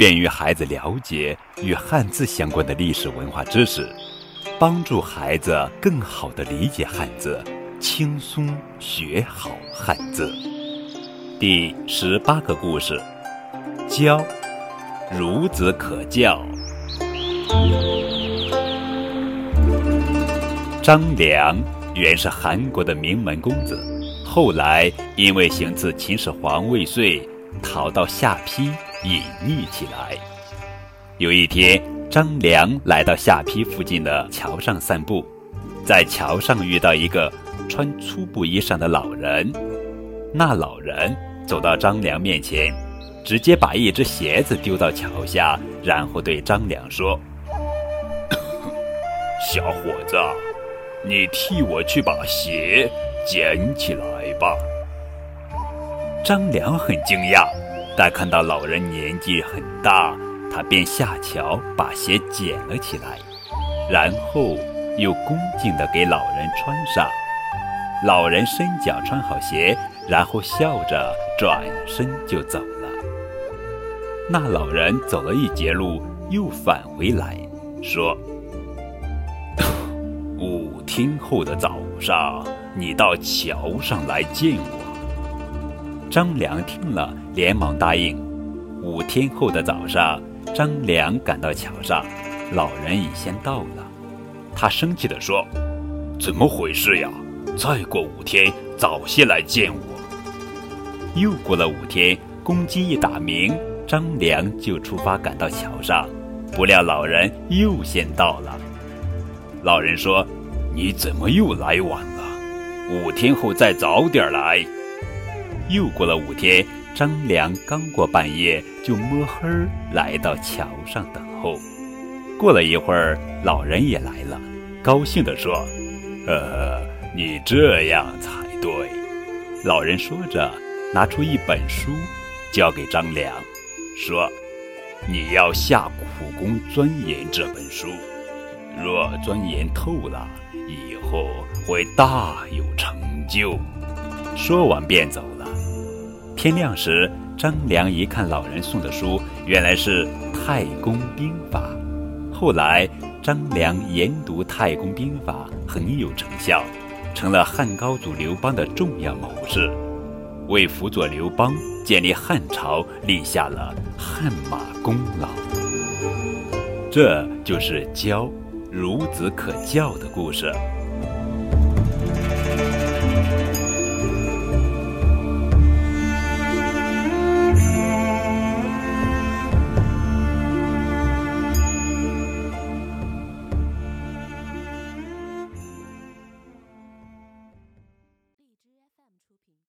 便于孩子了解与汉字相关的历史文化知识，帮助孩子更好地理解汉字。轻松学好汉字。第十八个故事：教，孺子可教。张良原是韩国的名门公子，后来因为行刺秦始皇未遂，逃到下邳隐匿起来。有一天，张良来到下邳附近的桥上散步，在桥上遇到一个。穿粗布衣裳的老人，那老人走到张良面前，直接把一只鞋子丢到桥下，然后对张良说：“小伙子，你替我去把鞋捡起来吧。”张良很惊讶，但看到老人年纪很大，他便下桥把鞋捡了起来，然后又恭敬地给老人穿上。老人伸脚穿好鞋，然后笑着转身就走了。那老人走了一截路，又返回来，说：“ 五天后的早上，你到桥上来见我。”张良听了，连忙答应。五天后的早上，张良赶到桥上，老人已先到了。他生气地说：“怎么回事呀？”再过五天，早些来见我。又过了五天，公鸡一打鸣，张良就出发赶到桥上，不料老人又先到了。老人说：“你怎么又来晚了？五天后再早点来。”又过了五天，张良刚过半夜，就摸黑来到桥上等候。过了一会儿，老人也来了，高兴地说：“呃。”你这样才对，老人说着，拿出一本书，交给张良，说：“你要下苦功钻研这本书，若钻研透了，以后会大有成就。”说完便走。天亮时，张良一看老人送的书，原来是《太公兵法》。后来，张良研读《太公兵法》，很有成效。成了汉高祖刘邦的重要谋士，为辅佐刘邦建立汉朝立下了汗马功劳。这就是教孺子可教的故事。